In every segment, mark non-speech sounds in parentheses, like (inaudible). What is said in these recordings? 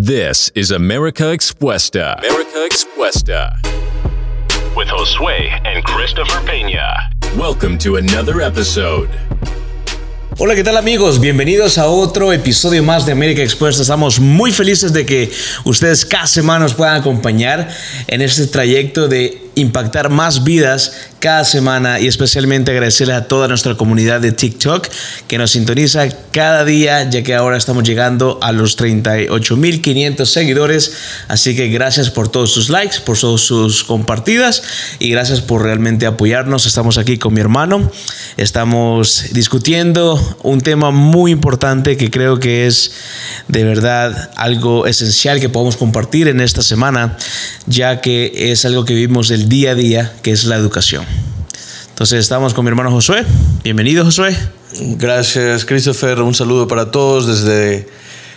This is America Expuesta. America Expuesta. with Josue and Christopher Peña. Welcome to another episode. Hola, ¿qué tal amigos? Bienvenidos a otro episodio más de América Expuesta. Estamos muy felices de que ustedes cada semana nos puedan acompañar en este trayecto de impactar más vidas cada semana y especialmente agradecerle a toda nuestra comunidad de TikTok que nos sintoniza cada día ya que ahora estamos llegando a los 38.500 seguidores. Así que gracias por todos sus likes por todos sus compartidas y gracias por realmente apoyarnos. Estamos aquí con mi hermano. Estamos discutiendo un tema muy importante que creo que es de verdad algo esencial que podemos compartir en esta semana ya que es algo que vivimos el día a día, que es la educación. Entonces estamos con mi hermano Josué. Bienvenido Josué. Gracias, Christopher. Un saludo para todos desde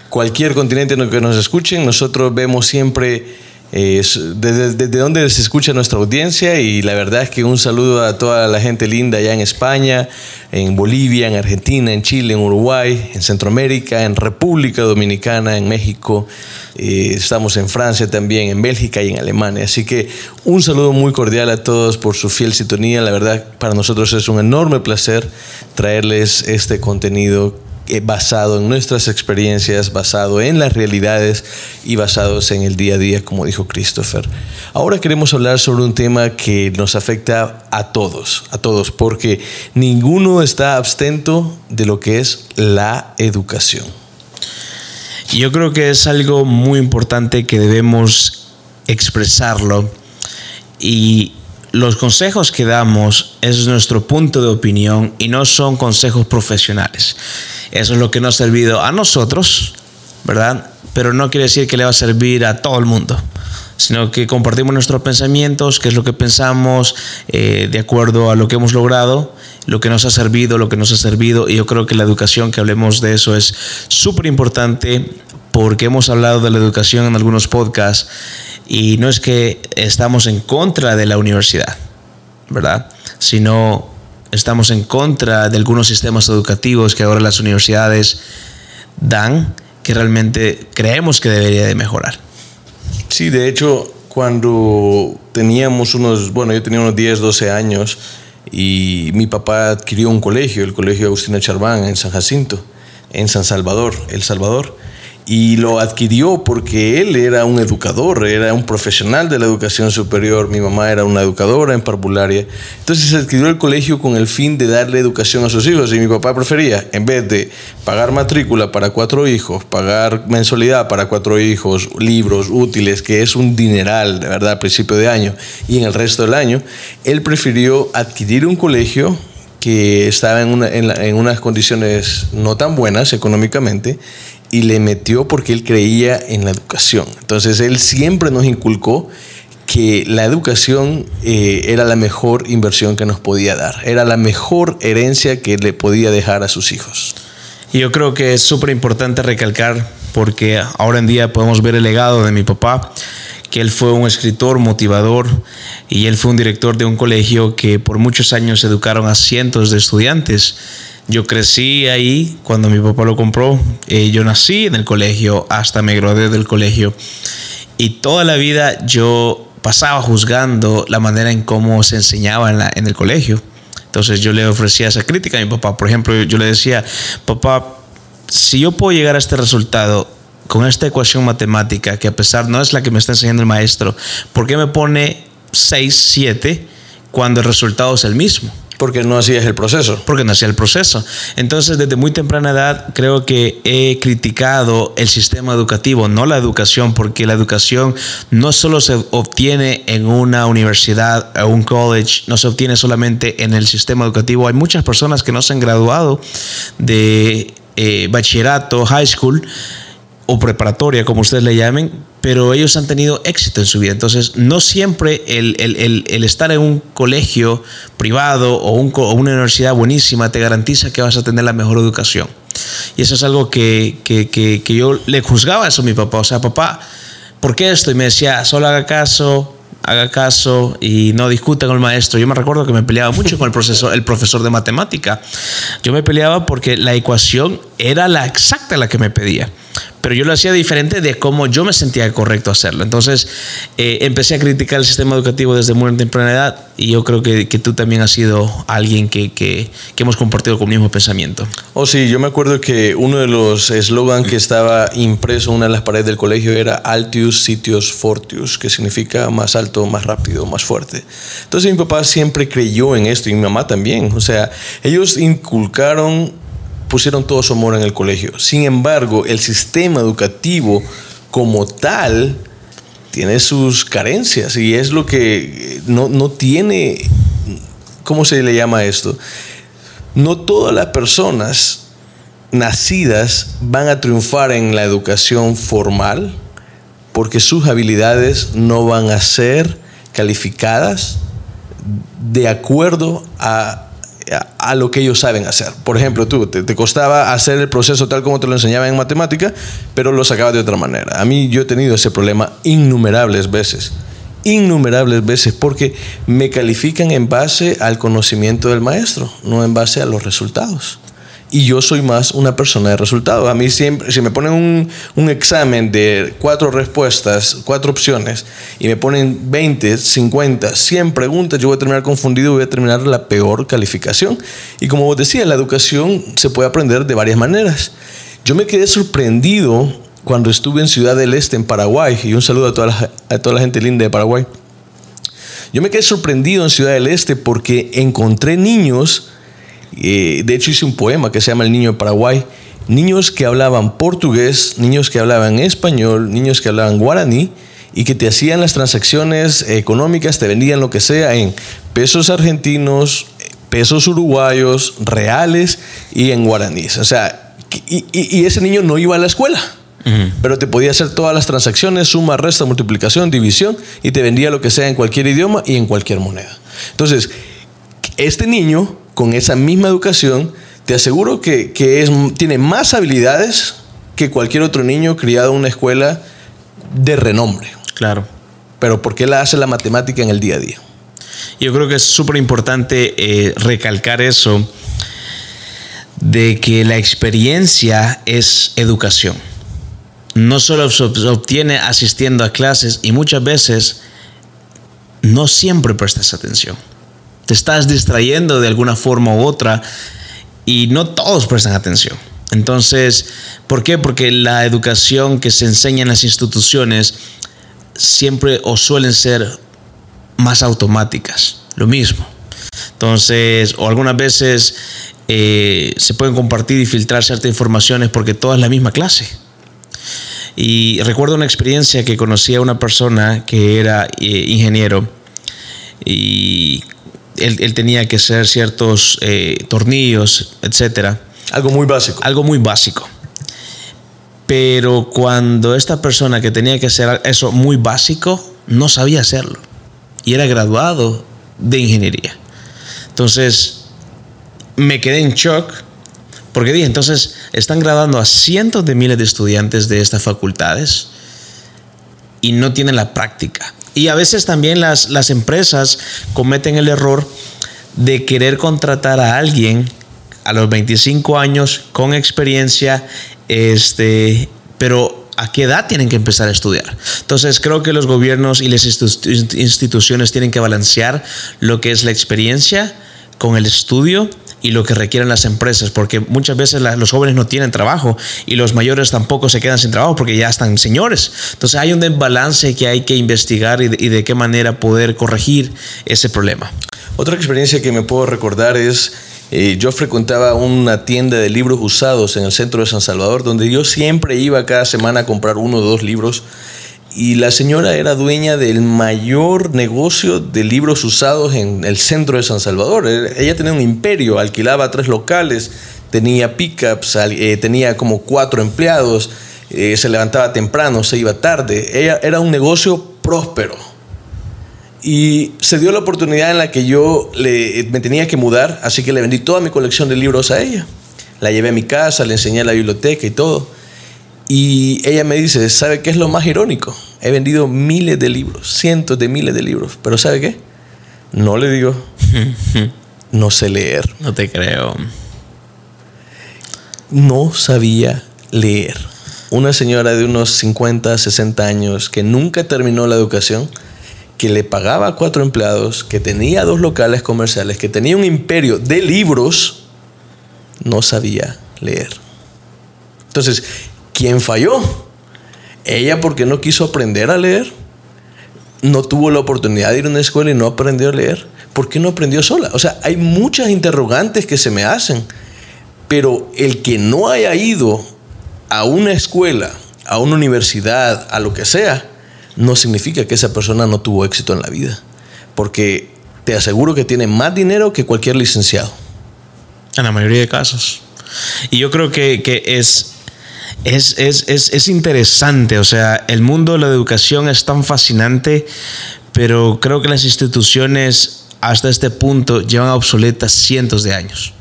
cualquier continente en el que nos escuchen. Nosotros vemos siempre desde, desde dónde se escucha nuestra audiencia y la verdad es que un saludo a toda la gente linda allá en España, en Bolivia, en Argentina, en Chile, en Uruguay, en Centroamérica, en República Dominicana, en México. Eh, estamos en Francia también, en Bélgica y en Alemania. Así que un saludo muy cordial a todos por su fiel sintonía. La verdad, para nosotros es un enorme placer traerles este contenido eh, basado en nuestras experiencias, basado en las realidades y basados en el día a día, como dijo Christopher. Ahora queremos hablar sobre un tema que nos afecta a todos, a todos, porque ninguno está abstento de lo que es la educación. Yo creo que es algo muy importante que debemos expresarlo y los consejos que damos es nuestro punto de opinión y no son consejos profesionales. Eso es lo que nos ha servido a nosotros, ¿verdad? Pero no quiere decir que le va a servir a todo el mundo, sino que compartimos nuestros pensamientos, qué es lo que pensamos, eh, de acuerdo a lo que hemos logrado, lo que nos ha servido, lo que nos ha servido. Y yo creo que la educación, que hablemos de eso, es súper importante porque hemos hablado de la educación en algunos podcasts y no es que estamos en contra de la universidad, ¿verdad? Sino estamos en contra de algunos sistemas educativos que ahora las universidades dan que realmente creemos que debería de mejorar. Sí, de hecho, cuando teníamos unos, bueno, yo tenía unos 10, 12 años y mi papá adquirió un colegio, el Colegio Agustina Charván en San Jacinto, en San Salvador, El Salvador y lo adquirió porque él era un educador, era un profesional de la educación superior, mi mamá era una educadora en parvularia, entonces adquirió el colegio con el fin de darle educación a sus hijos y mi papá prefería, en vez de pagar matrícula para cuatro hijos, pagar mensualidad para cuatro hijos, libros útiles, que es un dineral, de verdad, a principio de año y en el resto del año, él prefirió adquirir un colegio que estaba en, una, en, en unas condiciones no tan buenas económicamente y le metió porque él creía en la educación. Entonces él siempre nos inculcó que la educación eh, era la mejor inversión que nos podía dar, era la mejor herencia que le podía dejar a sus hijos. Y yo creo que es súper importante recalcar, porque ahora en día podemos ver el legado de mi papá, que él fue un escritor motivador y él fue un director de un colegio que por muchos años educaron a cientos de estudiantes. Yo crecí ahí cuando mi papá lo compró. Eh, yo nací en el colegio hasta me gradué del colegio. Y toda la vida yo pasaba juzgando la manera en cómo se enseñaba en, el colegio. Entonces yo le ofrecía esa crítica a mi papá. Por ejemplo, yo le decía, papá, si yo puedo llegar a este resultado con esta ecuación matemática, que a pesar no es la que me está enseñando el maestro, ¿por qué me pone 6, 7 cuando el resultado es el mismo? Porque no hacías el proceso. Porque no hacía el proceso. Entonces, desde muy temprana edad, creo que he criticado el sistema educativo, no la educación, porque la educación no solo se obtiene en una universidad o un college, no se obtiene solamente en el sistema educativo. Hay muchas personas que no se han graduado de eh, bachillerato, high school preparatoria, como ustedes le llamen, pero ellos han tenido éxito en su vida. Entonces, no siempre el, el, el, estar en un colegio privado o, un, o, una universidad buenísima te garantiza que vas a tener la mejor educación. Y eso es algo que, que, que, yo le juzgaba eso a mi papá. O sea, papá, ¿por qué esto? Y me decía, solo haga caso, haga caso y no discuta con el maestro. Yo me recuerdo que me peleaba mucho con el profesor, el profesor de matemática. Yo me peleaba porque la ecuación era la exacta la que me pedía. Pero yo lo hacía diferente de cómo yo me sentía correcto hacerlo. Entonces eh, empecé a criticar el sistema educativo desde muy temprana edad y yo creo que, que tú también has sido alguien que, que, que, hemos compartido con el mismo pensamiento. Oh, sí, yo me acuerdo que uno de los eslogans que estaba impreso en una de las paredes del colegio era Altius Sitius Fortius, que significa más alto, más rápido, más fuerte. Entonces mi papá siempre creyó en esto y mi mamá también. O sea, ellos inculcaron pusieron todo su amor en el colegio. Sin embargo, el sistema educativo como tal tiene sus carencias y es lo que no, no tiene, ¿cómo se le llama esto? No todas las personas nacidas van a triunfar en la educación formal porque sus habilidades no van a ser calificadas de acuerdo a a lo que ellos saben hacer. Por ejemplo, tú te, costaba hacer el proceso tal como te lo enseñaban en matemática, pero lo sacabas de otra manera. A mí yo he tenido ese problema innumerables veces. Innumerables veces porque me califican en base al conocimiento del maestro, no en base a los resultados y yo soy más una persona de resultado. A mí siempre, si me ponen un, un, examen de cuatro respuestas, cuatro opciones, y me ponen 20, 50, 100 preguntas, yo voy a terminar confundido y voy a terminar la peor calificación. Y como vos decías, la educación se puede aprender de varias maneras. Yo me quedé sorprendido cuando estuve en Ciudad del Este, en Paraguay, y un saludo a toda la, a toda la gente linda de Paraguay. Yo me quedé sorprendido en Ciudad del Este porque encontré niños eh, de hecho hice un poema que se llama El Niño de Paraguay. Niños que hablaban portugués, niños que hablaban español, niños que hablaban guaraní y que te hacían las transacciones económicas, te vendían lo que sea en pesos argentinos, pesos uruguayos, reales y en guaraníes. O sea, y, ese niño no iba a la escuela. Pero te podía hacer todas las transacciones, suma, resta, multiplicación, división, y te vendía lo que sea en cualquier idioma y en cualquier moneda. Entonces, este niño con esa misma educación, te aseguro que, es, tiene más habilidades que cualquier otro niño criado en una escuela de renombre. Claro. Pero ¿por qué la hace la matemática en el día a día? Yo creo que es súper importante eh, recalcar eso de que la experiencia es educación. No solo se obtiene asistiendo a clases y muchas veces no siempre prestas atención estás distrayendo de alguna forma u otra y no todos prestan atención. Entonces, ¿por qué? Porque la educación que se enseña en las instituciones siempre o suelen ser más automáticas, lo mismo. Entonces, o algunas veces eh, se pueden compartir y filtrar ciertas informaciones porque toda es la misma clase. Y recuerdo una experiencia que conocí a una persona que era eh, ingeniero y él, tenía que hacer ciertos eh, tornillos, etc. Algo muy básico. Algo muy básico. Pero cuando esta persona que tenía que hacer eso muy básico, no sabía hacerlo. Y era graduado de ingeniería. Entonces, me quedé en shock porque dije, entonces, están graduando a cientos de miles de estudiantes de estas facultades y no tienen la práctica. Y a veces también las, las empresas cometen el error de querer contratar a alguien a los 25 años con experiencia, este, pero ¿a qué edad tienen que empezar a estudiar? Entonces creo que los gobiernos y las instituciones tienen que balancear lo que es la experiencia con el estudio y lo que requieren las empresas, porque muchas veces los jóvenes no tienen trabajo y los mayores tampoco se quedan sin trabajo porque ya están señores. Entonces hay un desbalance que hay que investigar y de, qué manera poder corregir ese problema. Otra experiencia que me puedo recordar es eh, yo frecuentaba una tienda de libros usados en el centro de San Salvador, donde yo siempre iba cada semana a comprar uno o dos libros y la señora era dueña del mayor negocio de libros usados en el centro de San Salvador. Eh, ella tenía un imperio, alquilaba tres locales, tenía pickups, eh, tenía como cuatro empleados, eh, se levantaba temprano, se iba tarde. Ella era un negocio próspero. Y se dio la oportunidad en la que yo le, me tenía que mudar, así que le vendí toda mi colección de libros a ella. La llevé a mi casa, le enseñé la biblioteca y todo. Y ella me dice, ¿sabe qué es lo más irónico? He vendido miles de libros, cientos de miles de libros, pero ¿sabe qué? No le digo, (laughs) no sé leer. No te creo. No sabía leer. una señora de unos 50, 60 años que nunca terminó la educación, que le pagaba a cuatro empleados, que tenía dos locales comerciales, que tenía un imperio de libros, no sabía leer. Entonces, ¿quién falló? Ella porque no quiso aprender a leer, no tuvo la oportunidad de ir a una escuela y no aprendió a leer. ¿Por qué no aprendió sola? O sea, hay muchas interrogantes que se me hacen, pero el que no haya ido a una escuela, a una universidad, a lo que sea, no significa que esa persona no tuvo éxito en la vida. Porque te aseguro que tiene más dinero que cualquier licenciado. En la mayoría de casos. Y yo creo que, es, es, es, es, interesante. O sea, el mundo de la educación es tan fascinante, pero creo que las instituciones hasta este punto llevan obsoletas cientos de años.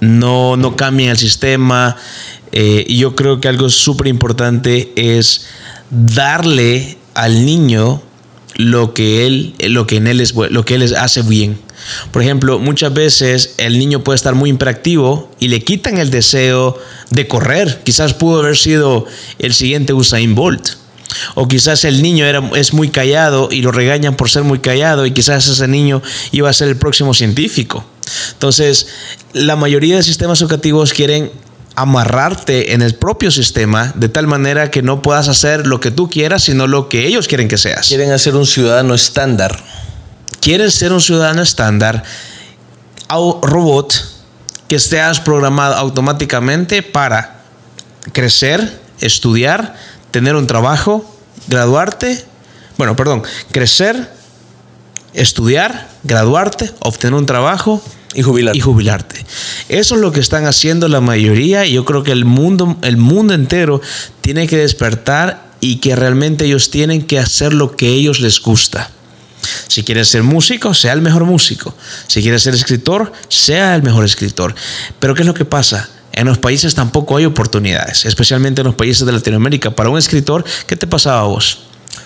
No, no cambian el sistema. Eh, y yo creo que algo súper importante es darle al niño lo que él, lo que en él es, lo que él hace bien. Por ejemplo, muchas veces el niño puede estar muy impractivo y le quitan el deseo de correr. Quizás pudo haber sido el siguiente Usain Bolt. O quizás el niño era, es muy callado y lo regañan por ser muy callado y quizás ese niño iba a ser el próximo científico. Entonces, la mayoría de sistemas educativos quieren amarrarte en el propio sistema de tal manera que no puedas hacer lo que tú quieras, sino lo que ellos quieren que seas. Quieren hacer un ciudadano estándar. Quieren ser un ciudadano estándar, robot, que estés programado automáticamente para crecer, estudiar, tener un trabajo, graduarte, bueno, perdón, crecer, estudiar, graduarte, obtener un trabajo, y jubilarte. y jubilarte. Eso es lo que están haciendo la mayoría y yo creo que el mundo, el mundo entero tiene que despertar y que realmente ellos tienen que hacer lo que ellos les gusta. Si quieres ser músico, sea el mejor músico. Si quieres ser escritor, sea el mejor escritor. Pero ¿qué es lo que pasa? En los países tampoco hay oportunidades, especialmente en los países de Latinoamérica. Para un escritor, ¿qué te pasaba a vos?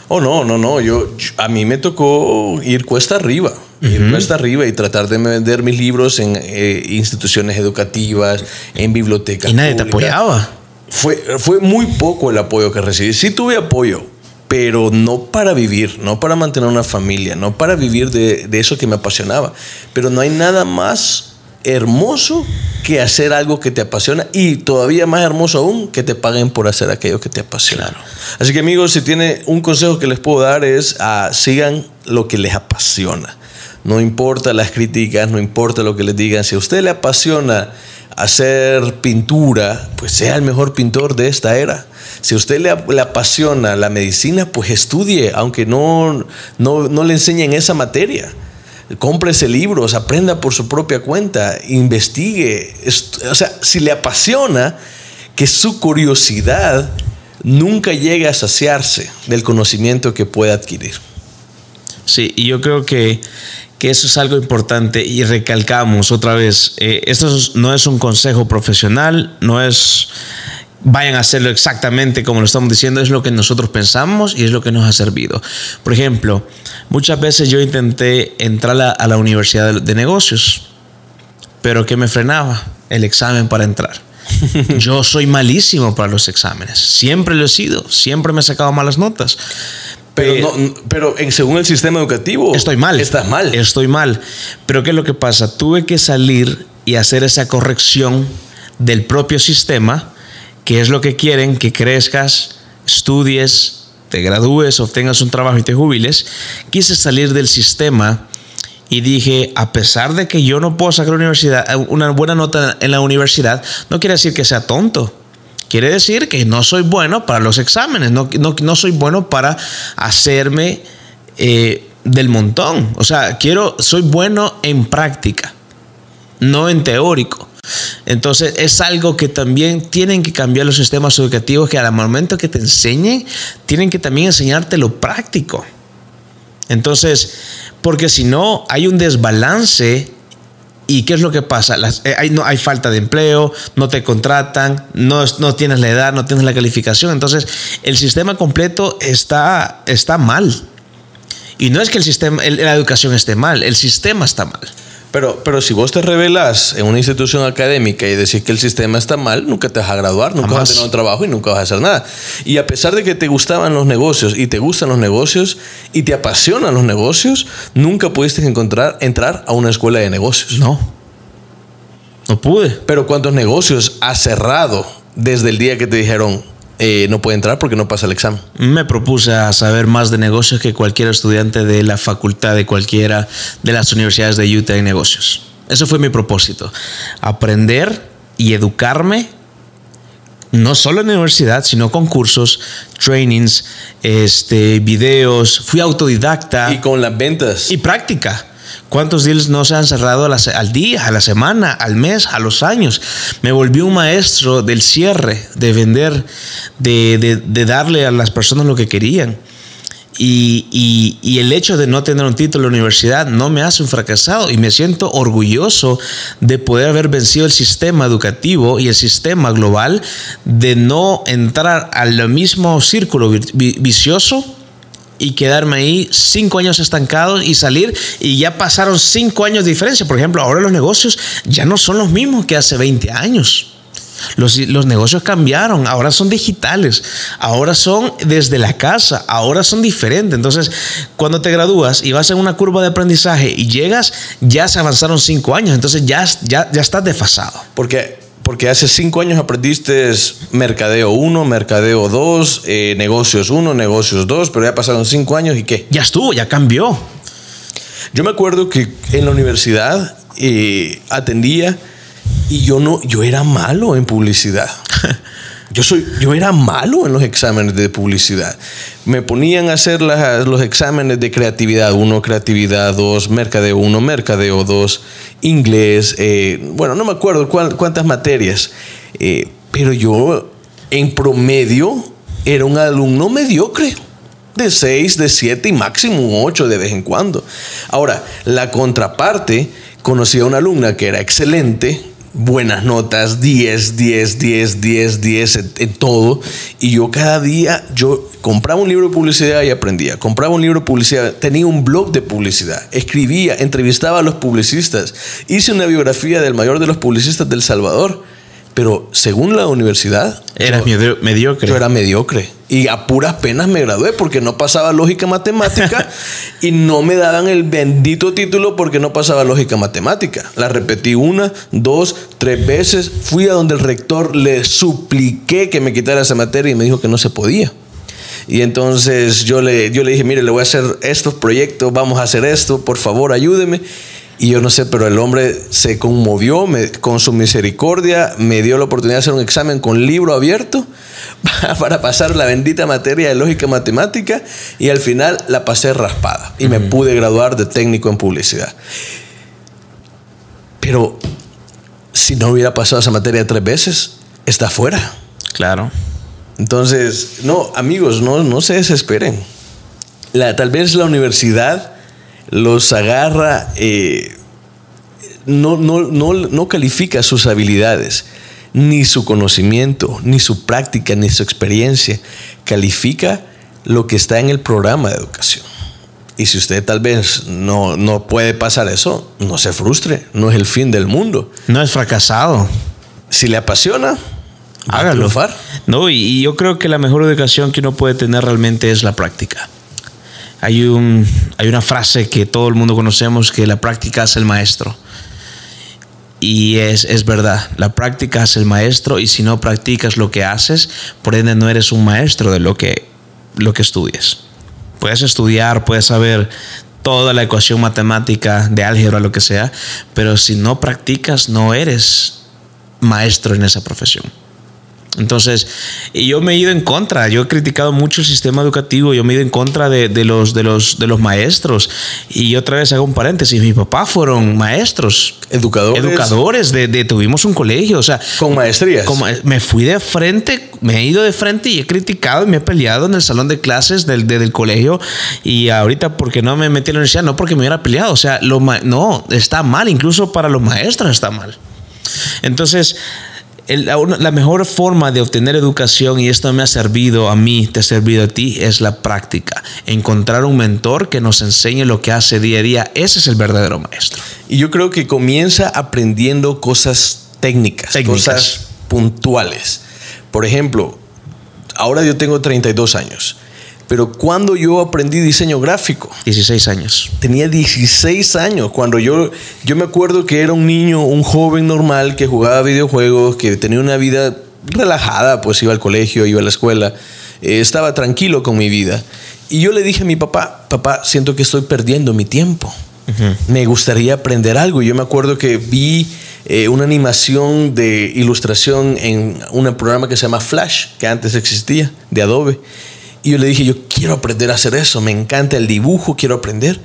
Oh, no, no, no. Yo, a mí me tocó ir cuesta arriba ir cuesta arriba y tratar de vender mis libros en eh, instituciones educativas, en bibliotecas. ¿Y nadie te apoyaba? Fue, fue muy poco el apoyo que recibí. Sí tuve apoyo, pero no para vivir, no para mantener una familia, no para vivir de, de eso que me apasionaba. Pero no hay nada más hermoso que hacer algo que te apasiona y todavía más hermoso aún que te paguen por hacer aquello que te apasiona. Así que amigos, si tiene un consejo que les puedo dar es ah, sigan lo que les apasiona. No importa las críticas, no importa lo que les digan. Si a usted le apasiona hacer pintura, pues sea el mejor pintor de esta era. Si a usted le, apasiona la medicina, pues estudie, aunque no, no, le enseñen esa materia. Cómprese libros, aprenda por su propia cuenta, investigue. O sea, si le apasiona, que su curiosidad nunca llegue a saciarse del conocimiento que puede adquirir. Sí, y yo creo que que eso es algo importante y recalcamos otra vez, eh, esto no es un consejo profesional, no es vayan a hacerlo exactamente como lo estamos diciendo, es lo que nosotros pensamos y es lo que nos ha servido. Por ejemplo, muchas veces yo intenté entrar a, la universidad de, negocios, pero ¿qué me frenaba? El examen para entrar. (laughs) Yo soy malísimo para los exámenes, siempre lo he sido, siempre me he sacado malas notas. Pero, pero según el sistema educativo. Estoy mal. Estás mal. Estoy mal. Pero ¿qué es lo que pasa? Tuve que salir y hacer esa corrección del propio sistema, que es lo que quieren, que crezcas, estudies, te gradúes, obtengas un trabajo y te jubiles. Quise salir del sistema y dije, a pesar de que yo no puedo sacar universidad, una buena nota en la universidad, no quiere decir que sea tonto Quiere decir que no soy bueno para los exámenes, no, no, soy bueno para hacerme eh, del montón. O sea, quiero, soy bueno en práctica, no en teórico. Entonces es algo que también tienen que cambiar los sistemas educativos que al momento que te enseñen, tienen que también enseñarte lo práctico. Entonces, porque si no, hay un desbalance ¿Y qué es lo que pasa? Eh, hay, no, hay falta de empleo, no te contratan, no, no, tienes la edad, no tienes la calificación. Entonces, el sistema completo está, está mal. Y no es que el sistema, la educación esté mal, el sistema está mal. Pero, pero si vos te revelas en una institución académica y decís que el sistema está mal, nunca te vas a graduar, nunca vas a tener un trabajo y nunca vas a hacer nada. Y a pesar de que te gustaban los negocios y te gustan los negocios y te apasionan los negocios, nunca pudiste encontrar, entrar a una escuela de negocios. No. No pude. Pero ¿cuántos negocios has cerrado desde el día que te dijeron eh, no puede entrar porque no pasa el examen? Me propuse a saber más de negocios que cualquier estudiante de la facultad de cualquiera de las universidades de Utah en negocios. Eso fue mi propósito. Aprender y educarme, no solo en la universidad, sino con cursos, trainings, este, videos. Fui autodidacta Y con las ventas. y práctica. ¿Cuántos deals no se han cerrado al día, a la semana, al mes, a los años? Me volví un maestro del cierre, de vender, de, de- darle a las personas lo que querían. Y, y- y el hecho de no tener un título en la universidad no me hace un fracasado y me siento orgulloso de poder haber vencido el sistema educativo y el sistema global, de no entrar al mismo círculo vi- vi- vicioso y quedarme ahí cinco años estancado y salir y ya pasaron cinco años de diferencia. Por ejemplo, ahora los negocios ya no son los mismos que hace 20 años. Los, los negocios cambiaron, ahora son digitales, ahora son desde la casa, ahora son diferentes. Entonces, cuando te gradúas y vas en una curva de aprendizaje y llegas, ya se avanzaron cinco años, entonces ya, ya, ya estás desfasado. Porque, porque hace cinco años aprendiste mercadeo 1, mercadeo 2, eh, negocios 1, negocios 2, pero ya pasaron cinco años y qué. Ya estuvo, ya cambió. Yo me acuerdo que en la universidad eh, atendía y yo no, yo era malo en publicidad. (laughs) Yo, soy, yo era malo en los exámenes de publicidad. Me ponían a hacer los exámenes de creatividad 1, creatividad 2, mercadeo 1, mercadeo 2, inglés, eh, bueno, no me acuerdo cuántas materias, eh, pero yo en promedio era un alumno mediocre. De 6, de 7 y máximo un 8 de vez en cuando. Ahora, la contraparte, conocí a una alumna que era excelente, buenas notas, 10, 10, 10, 10, 10 en, todo. Y yo cada día, yo compraba un libro de publicidad y aprendía. Compraba un libro de publicidad, tenía un blog de publicidad, escribía, entrevistaba a los publicistas. Hice una biografía del mayor de los publicistas del Salvador. Pero según la universidad, Eras yo- medio- mediocre. yo era mediocre. Y a puras penas me gradué porque no pasaba lógica matemática (laughs) y no me daban el bendito título porque no pasaba lógica matemática. La repetí una, dos, tres veces. Fui a donde el rector le supliqué que me quitara esa materia y me dijo que no se podía. Y entonces yo le, yo le dije, mire, le voy a hacer estos proyectos, vamos a hacer esto, por favor, ayúdeme. Y yo no sé, pero el hombre se conmovió me- con su misericordia, me dio la oportunidad de hacer un examen con libro abierto (laughs) para pasar la bendita materia de lógica matemática y al final la pasé raspada y me pude graduar de técnico en publicidad. Pero si no hubiera pasado esa materia tres veces, está fuera. Claro. Entonces, no, amigos, no, no se desesperen. La, tal vez la universidad los agarra, eh, no, no, no, no califica sus habilidades, ni su conocimiento, ni su práctica, ni su experiencia. Califica lo que está en el programa de educación. Y si usted tal vez no, no puede pasar eso, no se frustre, no es el fin del mundo. No es fracasado. Si le apasiona, va a Hágalo. No, y, y yo creo que la mejor educación que uno puede tener realmente es la práctica. Hay, un, hay una frase que todo el mundo conocemos que la práctica es el maestro. Y es, es verdad, la práctica es el maestro y si no practicas lo que haces, por ende no eres un maestro de lo que, lo que estudias. Puedes estudiar, puedes saber toda la ecuación matemática de álgebra, lo que sea, pero si no practicas no eres maestro en esa profesión. Entonces, y yo me he ido en contra, yo he criticado mucho el sistema educativo, yo me he ido en contra de, de los, de, los, de los maestros. Y otra vez hago un paréntesis, mis papás fueron maestros, Educadores. educadores, de, de- tuvimos un colegio, o sea, Con maestrías. como me fui de frente, me he ido de frente y he criticado y me he peleado en el salón de clases del, de- del colegio y ahorita porque no me metí en la universidad, no porque me hubiera peleado, o sea, lo no, está mal, incluso para los maestros está mal. Entonces, el- la, mejor forma de obtener educación, y esto me ha servido a mí, te ha servido a ti, es la práctica. Encontrar un mentor que nos enseñe lo que hace día a día. Ese es el verdadero maestro. Y yo creo que comienza aprendiendo cosas técnicas, Técnicas. cosas puntuales. Por ejemplo, ahora yo tengo 32 años, pero cuando yo aprendí diseño gráfico, 16 años. tenía 16 años cuando yo yo me acuerdo que era un niño, un joven normal que jugaba videojuegos, que tenía una vida relajada, pues iba al colegio, iba a la escuela, eh, estaba tranquilo con mi vida. Y yo le dije a mi papá, papá, siento que estoy perdiendo mi tiempo. Me gustaría aprender algo. Y Yo me acuerdo que vi eh, una animación de ilustración en un programa que se llama Flash, que antes existía, de Adobe. Y yo le dije, yo quiero aprender a hacer eso, me encanta el dibujo, quiero aprender.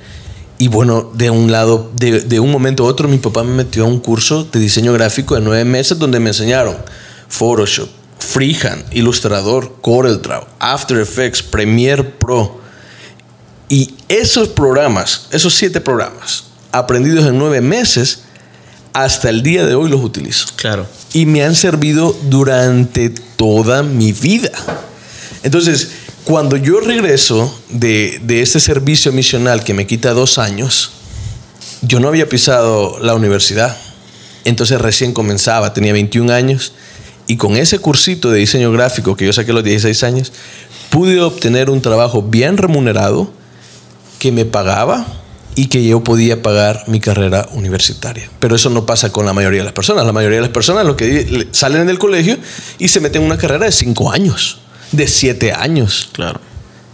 Y bueno, de un lado, de, de un momento a otro, mi papá me metió a un curso de diseño gráfico de nueve meses donde me enseñaron Photoshop, Freehand, Illustrator, CorelDRAW, After Effects, Premiere Pro. Y esos programas, esos siete programas, aprendidos en nueve meses, hasta el día de hoy los utilizo Claro. y me han servido durante toda mi vida. Entonces, cuando yo regreso de, de este servicio misional que me quita dos años, yo no había pisado la universidad. Entonces recién comenzaba, tenía 21 años y con ese cursito de diseño gráfico que yo saqué a los 16 años, pude obtener un trabajo bien remunerado que me pagaba y que yo podía pagar mi carrera universitaria. Pero eso no pasa con la mayoría de las personas. La mayoría de las personas lo que le- salen del colegio y se meten en una carrera de cinco años, de siete años. Claro.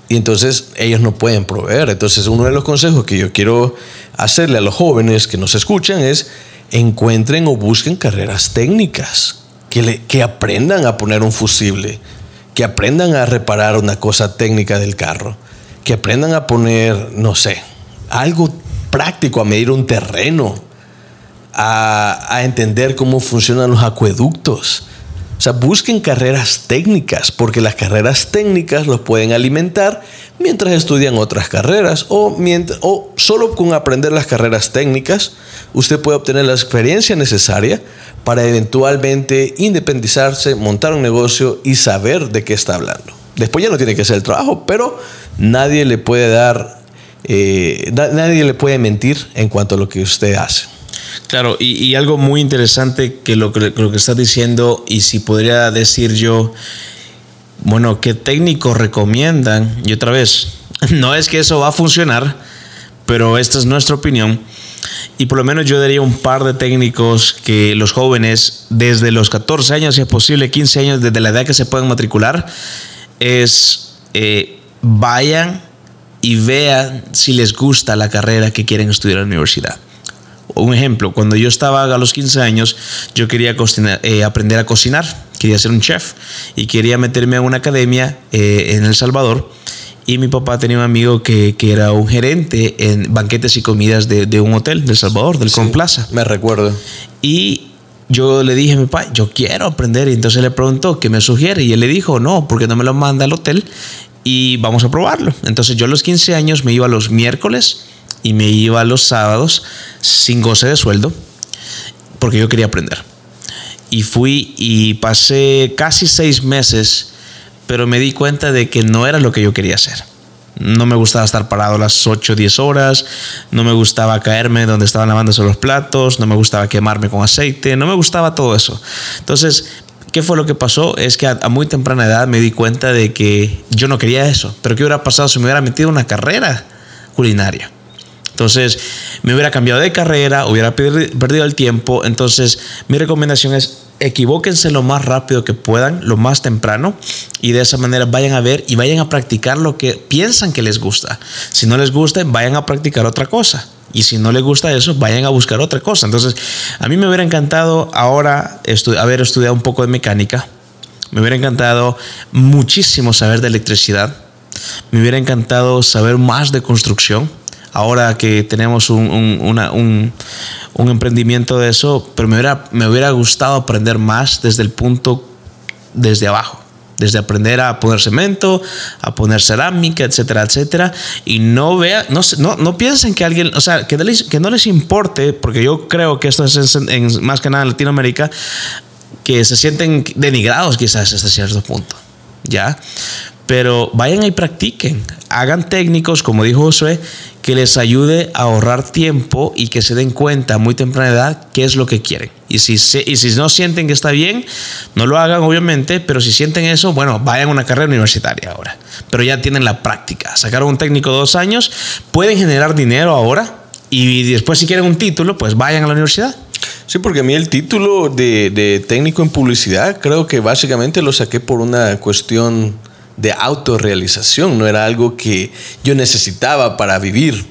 Y entonces ellos no pueden proveer. Entonces uno de los consejos que yo quiero hacerle a los jóvenes que nos escuchan es encuentren o busquen carreras técnicas, que, le- que aprendan a poner un fusible, que aprendan a reparar una cosa técnica del carro, que aprendan a poner, no sé, algo práctico, a medir un terreno, a, a entender cómo funcionan los acueductos. O sea, busquen carreras técnicas, porque las carreras técnicas los pueden alimentar mientras estudian otras carreras o, mientras, o solo con aprender las carreras técnicas, usted puede obtener la experiencia necesaria para eventualmente independizarse, montar un negocio y saber de qué está hablando. Después ya no tiene que hacer el trabajo, pero nadie le puede dar, eh, na- nadie le puede mentir en cuanto a lo que usted hace. Claro, y, algo muy interesante que lo, que lo que estás diciendo, y si podría decir yo, bueno, ¿qué técnicos recomiendan? Y otra vez, (laughs) no es que eso va a funcionar, pero esta es nuestra opinión. Y por lo menos yo daría un par de técnicos que los jóvenes, desde los 14 años, si es posible, 15 años, desde la edad que se pueden matricular, es eh, vayan y vean si les gusta la carrera que quieren estudiar en la universidad. Un ejemplo, cuando yo estaba a los 15 años, yo quería cocinar- eh, aprender a cocinar, quería ser un chef y quería meterme a una academia eh, en El Salvador. Y mi papá tenía un amigo que, que era un gerente en banquetes y comidas de, de un hotel de El Salvador, del Con Plaza. Me recuerdo. Y yo le dije a mi papá, yo quiero aprender. Y entonces le preguntó, ¿qué me sugiere? Y él le dijo, no, porque no me lo manda al hotel y vamos a probarlo. Entonces yo a los 15 años me iba los miércoles y me iba los sábados sin goce de sueldo porque yo quería aprender. Y fui y pasé casi seis meses, pero me di cuenta de que no era lo que yo quería hacer. No me gustaba estar parado las 8 o 10 horas, no me gustaba caerme donde estaban lavándose los platos, no me gustaba quemarme con aceite, no me gustaba todo eso. Entonces, ¿qué fue lo que pasó? Es que a, a muy temprana edad me di cuenta de que yo no quería eso, pero ¿qué hubiera pasado si me hubiera metido una carrera culinaria? Entonces, me hubiera cambiado de carrera, hubiera perdi- perdido el tiempo. Entonces, mi recomendación es equivóquense lo más rápido que puedan, lo más temprano, y de esa manera vayan a ver y vayan a practicar lo que piensan que les gusta. Si no les gusta, vayan a practicar otra cosa. Y si no les gusta eso, vayan a buscar otra cosa. Entonces, a mí me hubiera encantado ahora haber estudiado un poco de mecánica. Me hubiera encantado muchísimo saber de electricidad. Me hubiera encantado saber más de construcción. Ahora que tenemos un, un- emprendimiento de eso, pero me hubiera, me hubiera gustado aprender más desde el punto, desde abajo. Desde aprender a poner cemento, a poner cerámica, etcétera, etcétera. Y no vea, no, no, no piensen que alguien, o sea, que, les- que no les importe, porque yo creo que esto es más que nada en Latinoamérica, que se sienten denigrados quizás hasta cierto punto. ¿Ya? Pero vayan y practiquen. Hagan técnicos, como dijo Josué, que les ayude a ahorrar tiempo y que se den cuenta a muy temprana edad qué es lo que quieren. Y si, y si no sienten que está bien, no lo hagan obviamente, pero si sienten eso, bueno, vayan a una carrera universitaria ahora. Pero ya tienen la práctica. Sacaron un técnico dos años, pueden generar dinero ahora y después si quieren un título, pues vayan a la universidad. Sí, porque a mí el título de, de técnico en publicidad creo que básicamente lo saqué por una cuestión de autorrealización, no era algo que yo necesitaba para vivir,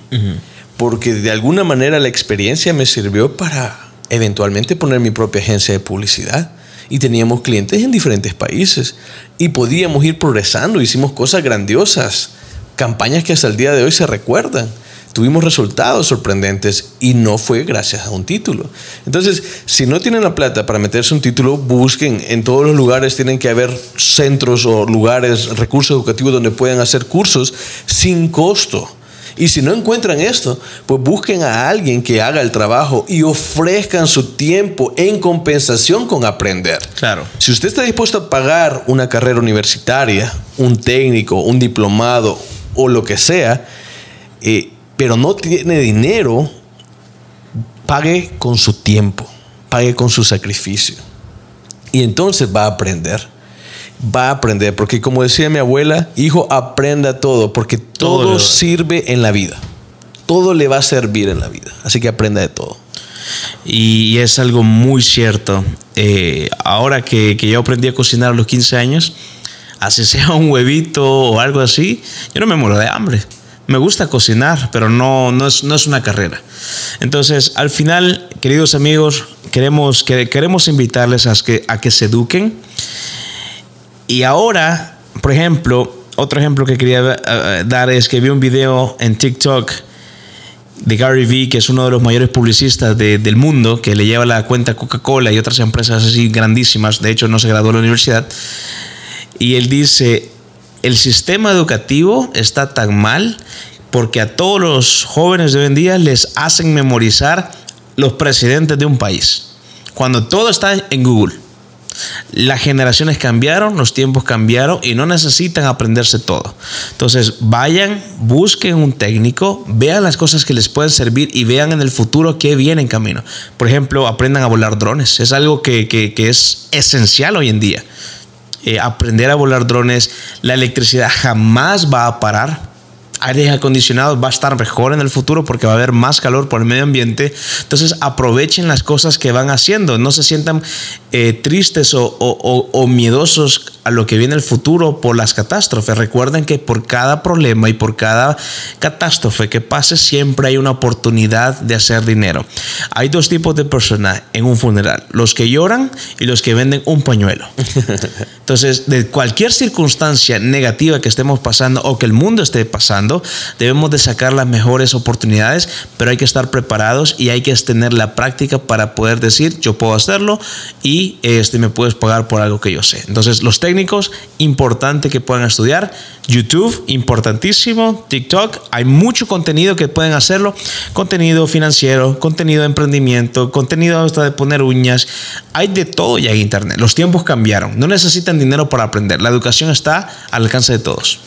porque de alguna manera la experiencia me sirvió para eventualmente poner mi propia agencia de publicidad. Y teníamos clientes en diferentes países y podíamos ir progresando, hicimos cosas grandiosas, campañas que hasta el día de hoy se recuerdan tuvimos resultados sorprendentes y no fue gracias a un título. Entonces, si no tienen la plata para meterse un título, busquen. En todos los lugares tienen que haber centros o lugares, recursos educativos donde puedan hacer cursos sin costo. Y si no encuentran esto, pues busquen a alguien que haga el trabajo y ofrezcan su tiempo en compensación con aprender. Claro. Si usted está dispuesto a pagar una carrera universitaria, un técnico, un diplomado o lo que sea, eh, pero no tiene dinero, pague con su tiempo, pague con su sacrificio. Y entonces va a aprender. Va a aprender, porque como decía mi abuela, hijo, aprenda todo, porque todo, sirve en la vida. Todo le va a servir en la vida. Así que aprenda de todo. Y es algo muy cierto. Eh, ahora que, que yo aprendí a cocinar a los 15 años, así (laughs) sea un huevito o algo así, yo no me muero de hambre me gusta cocinar, pero no, no, es, no es una carrera. Entonces, al final, queridos amigos, queremos, queremos invitarles a que, a que se eduquen. Y ahora, por ejemplo, otro ejemplo que quería eh, dar es que vi un video en TikTok de Gary Vee, que es uno de los mayores publicistas del mundo, que le lleva la cuenta Coca-Cola y otras empresas así grandísimas. De hecho, no se graduó en la universidad. Y él dice, el sistema educativo está tan mal porque a todos los jóvenes de hoy en día les hacen memorizar los presidentes de un país. Cuando todo está en Google. Las generaciones cambiaron, los tiempos cambiaron y no necesitan aprenderse todo. Entonces, vayan, busquen un técnico, vean las cosas que les pueden servir y vean en el futuro qué viene en camino. Por ejemplo, aprendan a volar drones. Es algo que, que es esencial hoy en día. Eh, aprender a volar drones, la electricidad jamás va a parar aire acondicionado va a estar mejor en el futuro porque va a haber más calor por el medio ambiente. Entonces aprovechen las cosas que van haciendo, no se sientan eh, tristes o, miedosos a lo que viene el futuro por las catástrofes. Recuerden que por cada problema y por cada catástrofe que pase siempre hay una oportunidad de hacer dinero. Hay dos tipos de personas en un funeral, los que lloran y los que venden un pañuelo. (laughs) Entonces, de cualquier circunstancia negativa que estemos pasando o que el mundo esté pasando, debemos de sacar las mejores oportunidades, pero hay que estar preparados y hay que tener la práctica para poder decir, yo puedo hacerlo y este, me puedes pagar por algo que yo sé. Entonces, los técnicos, importante que puedan estudiar. YouTube, importantísimo. TikTok, hay mucho contenido que pueden hacerlo. Contenido financiero, contenido de emprendimiento, contenido hasta de poner uñas. Hay de todo ya en Internet. Los tiempos cambiaron. No necesitan dinero para aprender. La educación está al alcance de todos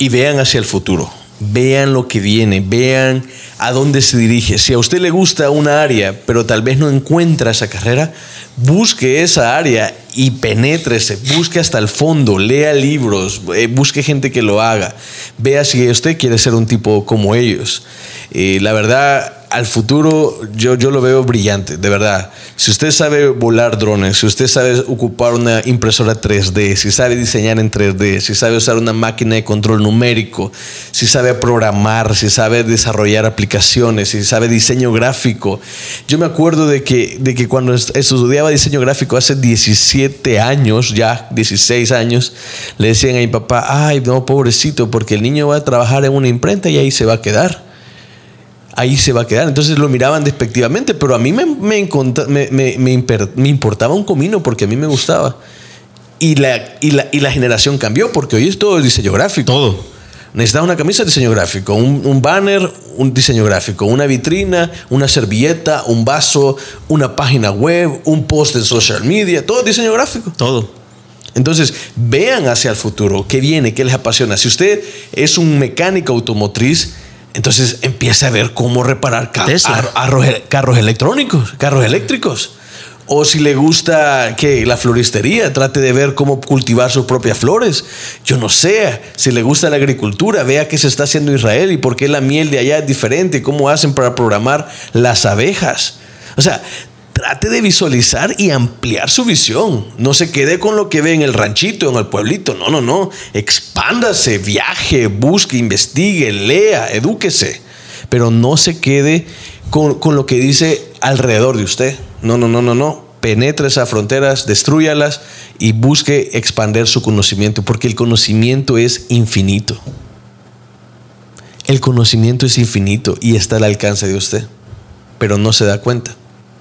y vean hacia el futuro. Vean lo que viene, vean a dónde se dirige. Si a usted le gusta una área, pero tal vez no encuentra esa carrera, busque esa área y penétrese, busque hasta el fondo, lea libros, eh, busque gente que lo haga. Vea si usted quiere ser un tipo como ellos. Eh, la verdad, al futuro yo, yo lo veo brillante, de verdad. Si usted sabe volar drones, si usted sabe ocupar una impresora 3D, si sabe diseñar en 3D, si sabe usar una máquina de control numérico, si sabe programar, si sabe desarrollar aplicaciones, si sabe diseño gráfico. Yo me acuerdo de que, de que cuando estudiaba diseño gráfico hace 17 años, ya 16 años, le decían a mi papá, ay, no, pobrecito, porque el niño va a trabajar en una imprenta y ahí se va a quedar ahí se va a quedar. Entonces lo miraban despectivamente, pero a mí me, me, me, importaba un comino porque a mí me gustaba. Y la, y la, y la generación cambió porque hoy es todo el diseño gráfico. Todo. Necesitas una camisa, diseño gráfico, un, un, banner, un diseño gráfico, una vitrina, una servilleta, un vaso, una página web, un post en social media, todo diseño gráfico. Todo. Entonces, vean hacia el futuro, qué viene, qué les apasiona. Si usted es un mecánico automotriz, entonces empiece a ver cómo reparar ca carros, electrónicos, carros eléctricos. O si le gusta que la floristería, trate de ver cómo cultivar sus propias flores. Yo no sé, si le gusta la agricultura, vea qué se está haciendo en Israel y por qué la miel de allá es diferente, cómo hacen para programar las abejas. O sea, trate de visualizar y ampliar su visión. No se quede con lo que ve en el ranchito, en el pueblito. No, no, no. Expándase, viaje, busque, investigue, lea, edúquese. Pero no se quede con, con lo que dice alrededor de usted. No, no, no, no, no. Penetre esas fronteras, destruyalas y busque expandir su conocimiento, porque el conocimiento es infinito. El conocimiento es infinito y está al alcance de usted, pero no se da cuenta.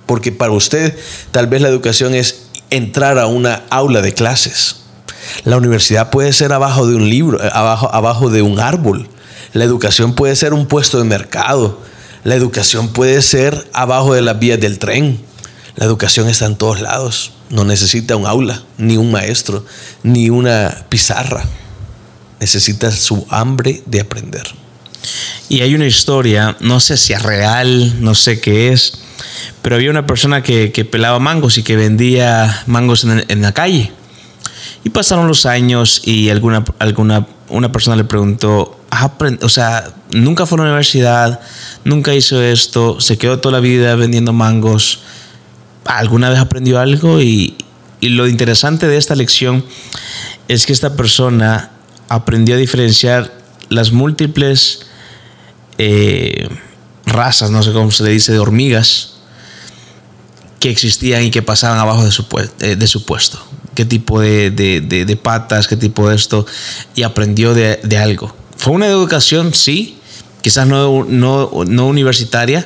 Porque para usted tal vez la educación es entrar a una aula de clases. La universidad puede ser abajo de un libro, abajo, abajo de un árbol. La educación puede ser un puesto de mercado. La educación puede ser abajo de las vías del tren. La educación está en todos lados. No necesita un aula, ni un maestro, ni una pizarra. Necesita su hambre de aprender. Y hay una historia, no sé si es real, no sé qué es, pero había una persona que, pelaba mangos y que vendía mangos en, en, la calle. Y pasaron los años y alguna, alguna una persona le preguntó, o sea, nunca fue a la universidad, nunca hizo esto, se quedó toda la vida vendiendo mangos. ¿Alguna vez aprendió algo? Y, y lo interesante de esta lección es que esta persona aprendió a diferenciar las múltiples eh, razas, no sé cómo se le dice, de hormigas que existían y que pasaban abajo de su, eh, de su puesto. Qué tipo de, de, de, patas, qué tipo de esto, y aprendió de, algo. Fue una educación, sí, quizás no, no, no universitaria,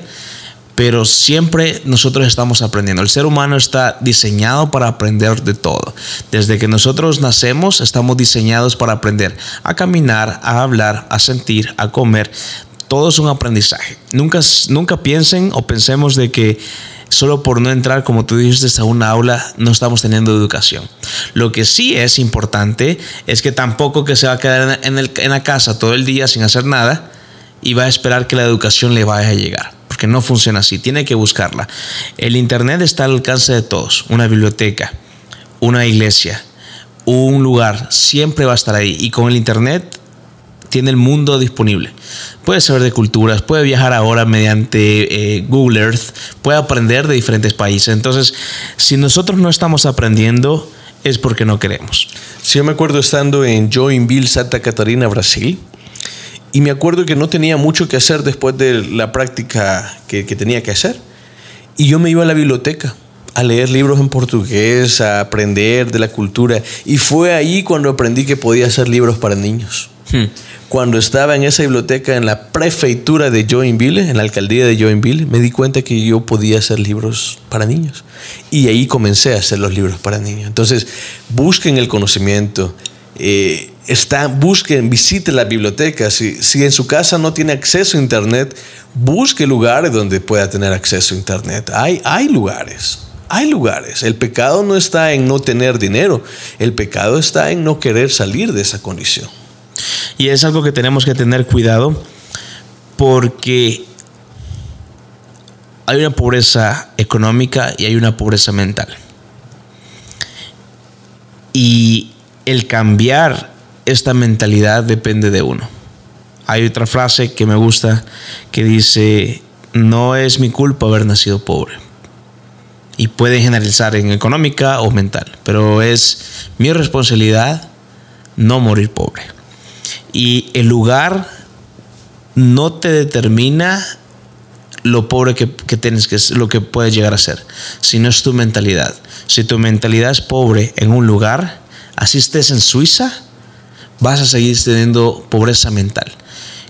pero siempre nosotros estamos aprendiendo. El ser humano está diseñado para aprender de todo. Desde que nosotros nacemos estamos diseñados para aprender a caminar, a hablar, a sentir, a comer. Todo es un aprendizaje. Nunca, nunca piensen o pensemos de que solo por no entrar, como tú dices, a una aula no estamos teniendo educación. Lo que sí es importante es que tampoco que se va a quedar en, en la casa todo el día sin hacer nada y va a esperar que la educación le vaya a llegar porque no funciona así, tiene que buscarla. El Internet está al alcance de todos, una biblioteca, una iglesia, un lugar, siempre va a estar ahí. Y con el Internet tiene el mundo disponible. Puede saber de culturas, puede viajar ahora mediante eh, Google Earth, puede aprender de diferentes países. Entonces, si nosotros no estamos aprendiendo, es porque no queremos. Sí, yo me acuerdo estando en Joinville, Santa Catarina, Brasil, y me acuerdo que no tenía mucho que hacer después de la práctica que, que, tenía que hacer. Y yo me iba a la biblioteca a leer libros en portugués, a aprender de la cultura. Y fue ahí cuando aprendí que podía hacer libros para niños. Hmm. Cuando estaba en esa biblioteca en la prefeitura de Joinville, en la alcaldía de Joinville, me di cuenta que yo podía hacer libros para niños. Y ahí comencé a hacer los libros para niños. Entonces, busquen el conocimiento. Eh, está, busquen, visiten las bibliotecas. Si, si en su casa no tiene acceso a Internet, busque lugares donde pueda tener acceso a Internet. Hay, hay lugares, hay lugares. El pecado no está en no tener dinero, el pecado está en no querer salir de esa condición. Y es algo que tenemos que tener cuidado porque hay una pobreza económica y hay una pobreza mental. Y el cambiar esta mentalidad depende de uno. Hay otra frase que me gusta que dice, no es mi culpa haber nacido pobre. Y puede generalizar en económica o mental, pero es mi responsabilidad no morir pobre. Y el lugar no te determina lo pobre que, que tienes que lo que puedes llegar a ser, sino es tu mentalidad. Si tu mentalidad es pobre en un lugar, así estés en Suiza, vas a seguir teniendo pobreza mental.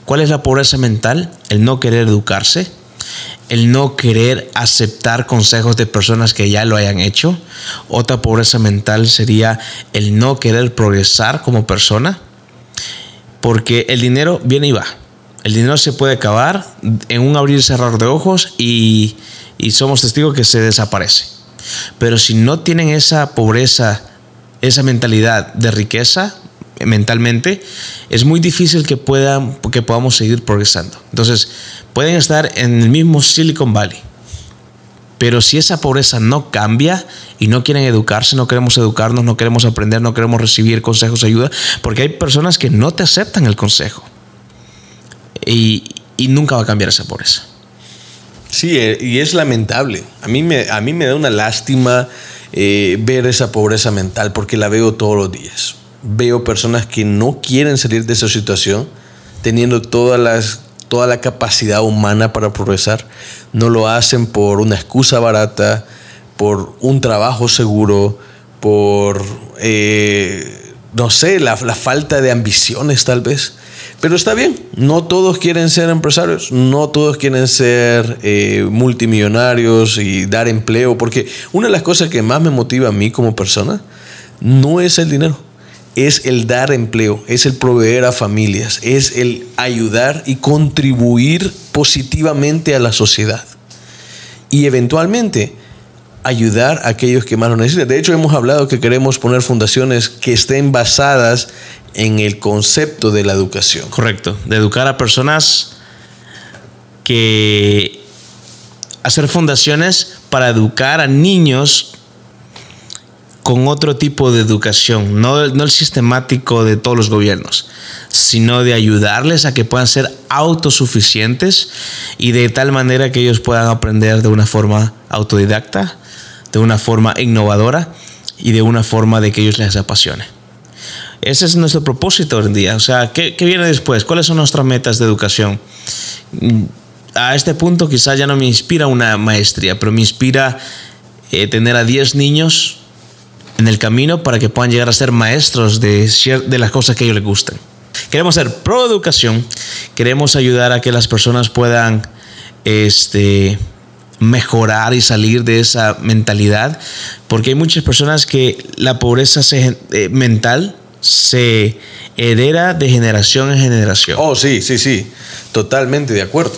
¿Cuál es la pobreza mental? El no querer educarse, el no querer aceptar consejos de personas que ya lo hayan hecho. Otra pobreza mental sería el no querer progresar como persona. Porque el dinero viene y va. El dinero se puede acabar en un abrir y cerrar de ojos y, y somos testigos que se desaparece. Pero si no tienen esa pobreza, esa mentalidad de riqueza mentalmente, es muy difícil que, puedan, que podamos seguir progresando. Entonces, pueden estar en el mismo Silicon Valley. Pero si esa pobreza no cambia y no quieren educarse, no queremos educarnos, no queremos aprender, no queremos recibir consejos, ayuda, porque hay personas que no te aceptan el consejo. Y, y nunca va a cambiar esa pobreza. Sí, eh, y es lamentable. A mí me, a mí me da una lástima eh, ver esa pobreza mental porque la veo todos los días. Veo personas que no quieren salir de esa situación teniendo todas las, toda la capacidad humana para progresar. No lo hacen por una excusa barata, por un trabajo seguro, por, eh, no sé, la, falta de ambiciones tal vez. Pero está bien, no todos quieren ser empresarios, no todos quieren ser eh, multimillonarios y dar empleo, porque una de las cosas que más me motiva a mí como persona no es el dinero, es el dar empleo, es el proveer a familias, es el ayudar y contribuir positivamente a la sociedad. Y eventualmente ayudar a aquellos que más lo necesitan. De hecho, hemos hablado que queremos poner fundaciones que estén basadas en el concepto de la educación. Correcto, de educar a personas que hacer fundaciones para educar a niños con otro tipo de educación, no, no el sistemático de todos los gobiernos, sino de ayudarles a que puedan ser autosuficientes y de tal manera que ellos puedan aprender de una forma autodidacta, de una forma innovadora y de una forma de que ellos les apasione. Ese es nuestro propósito hoy en día. O sea, ¿qué, viene después? ¿Cuáles son nuestras metas de educación? Mm, a este punto quizás ya no me inspira una maestría, pero me inspira eh, tener a 10 niños en el camino para que puedan llegar a ser maestros de, de las cosas que a ellos les gustan. Queremos ser pro educación, queremos ayudar a que las personas puedan este, mejorar y salir de esa mentalidad, porque hay muchas personas que la pobreza eh, mental se hereda de generación en generación. Oh, sí, sí, sí, totalmente de acuerdo.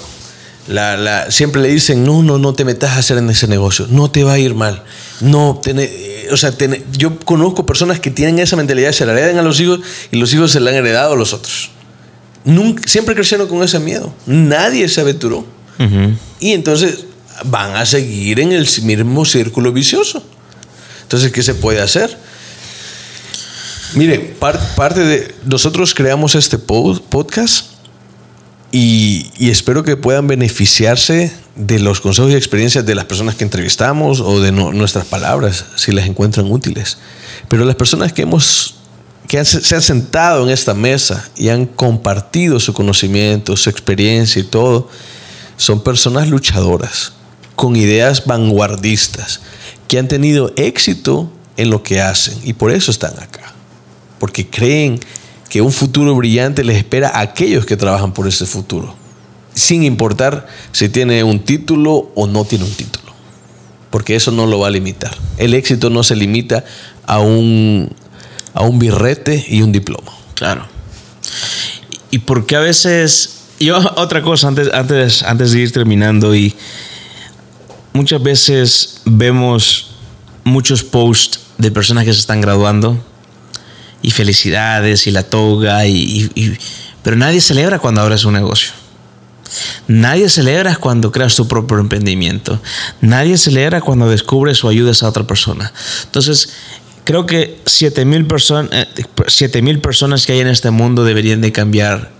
La, la, siempre le dicen, no, no, no te metas a hacer en ese negocio, no te va a ir mal. No, eh, o sea, yo conozco personas que tienen esa mentalidad, se la heredan a los hijos y los hijos se la han heredado a los otros. Nunca, siempre crecieron con ese miedo. Nadie se aventuró. Y entonces van a seguir en el mismo círculo vicioso. Entonces, ¿qué se puede hacer? Mire, parte de. Nosotros creamos este podcast y, espero que puedan beneficiarse de los consejos y experiencias de las personas que entrevistamos o de nuestras palabras, si las encuentran útiles. Pero las personas que hemos que se han sentado en esta mesa y han compartido su conocimiento, su experiencia y todo, son personas luchadoras, con ideas vanguardistas, que han tenido éxito en lo que hacen y por eso están acá porque creen que un futuro brillante les espera a aquellos que trabajan por ese futuro, sin importar si tiene un título o no tiene un título, porque eso no lo va a limitar. El éxito no se limita a un, a un birrete y un diploma. Claro. Y porque a veces, yo (laughs) otra cosa antes, antes, antes de ir terminando, y muchas veces vemos muchos posts de personas que se están graduando y felicidades y la toga, y, pero nadie celebra cuando abres un negocio. Nadie celebra cuando creas tu propio emprendimiento. Nadie celebra cuando descubres o ayudas a otra persona. Entonces, creo que 7 mil eh, personas que hay en este mundo deberían de cambiar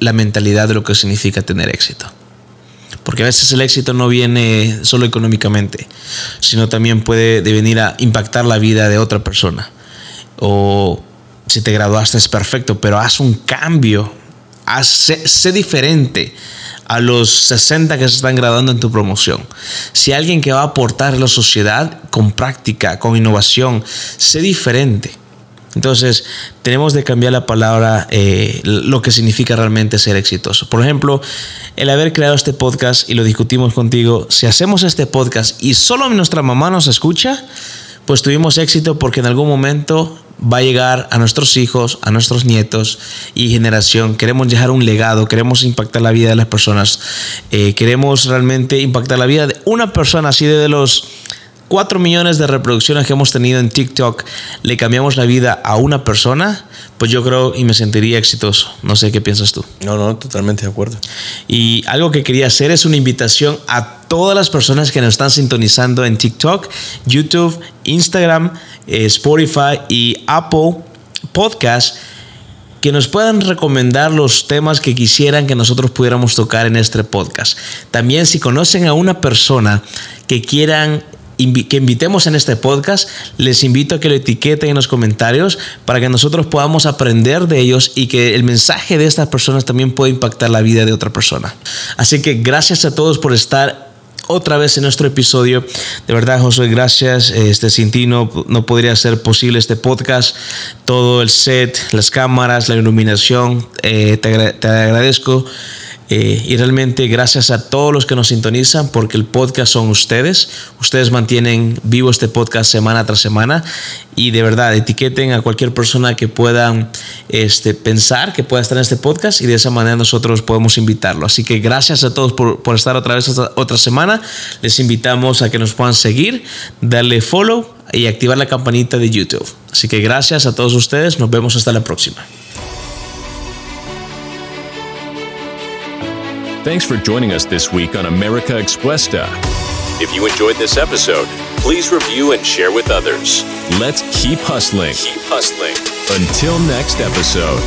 la mentalidad de lo que significa tener éxito. Porque a veces el éxito no viene solo económicamente, sino también puede venir a impactar la vida de otra persona o si te graduaste es perfecto, pero haz un cambio, haz, sé, diferente a los 60 que se están graduando en tu promoción. Si alguien que va a aportar a la sociedad con práctica, con innovación, sé diferente. Entonces, tenemos de cambiar la palabra, eh, lo que significa realmente ser exitoso. Por ejemplo, el haber creado este podcast y lo discutimos contigo, si hacemos este podcast y solo nuestra mamá nos escucha, pues tuvimos éxito porque en algún momento va a llegar a nuestros hijos, a nuestros nietos y generación. Queremos dejar un legado, queremos impactar la vida de las personas, eh, queremos realmente impactar la vida de una persona, así de los 4 millones de reproducciones que hemos tenido en TikTok, le cambiamos la vida a una persona, pues yo creo y me sentiría exitoso. No sé qué piensas tú. No, no, totalmente de acuerdo. Y algo que quería hacer es una invitación a todas las personas que nos están sintonizando en TikTok, YouTube, Instagram, eh, Spotify y Apple Podcast que nos puedan recomendar los temas que quisieran que nosotros pudiéramos tocar en este podcast. También si conocen a una persona que quieran que invitemos en este podcast, les invito a que lo etiqueten en los comentarios para que nosotros podamos aprender de ellos y que el mensaje de estas personas también pueda impactar la vida de otra persona. Así que gracias a todos por estar otra vez en nuestro episodio. De verdad, Josué, gracias. Este, sin ti no, podría ser posible este podcast. Todo el set, las cámaras, la iluminación, eh, te, te agradezco. Eh, y realmente gracias a todos los que nos sintonizan, porque el podcast son ustedes. Ustedes mantienen vivo este podcast semana tras semana. Y de verdad, etiqueten a cualquier persona que pueda este, pensar que pueda estar en este podcast y de esa manera nosotros podemos invitarlo. Así que gracias a todos por, por estar otra vez otra semana. Les invitamos a que nos puedan seguir, darle follow y activar la campanita de YouTube. Así que gracias a todos ustedes. Nos vemos hasta la próxima. Thanks for joining us this week on America Expuesta. If you enjoyed this episode, please review and share with others. Let's keep hustling. Keep hustling. Until next episode.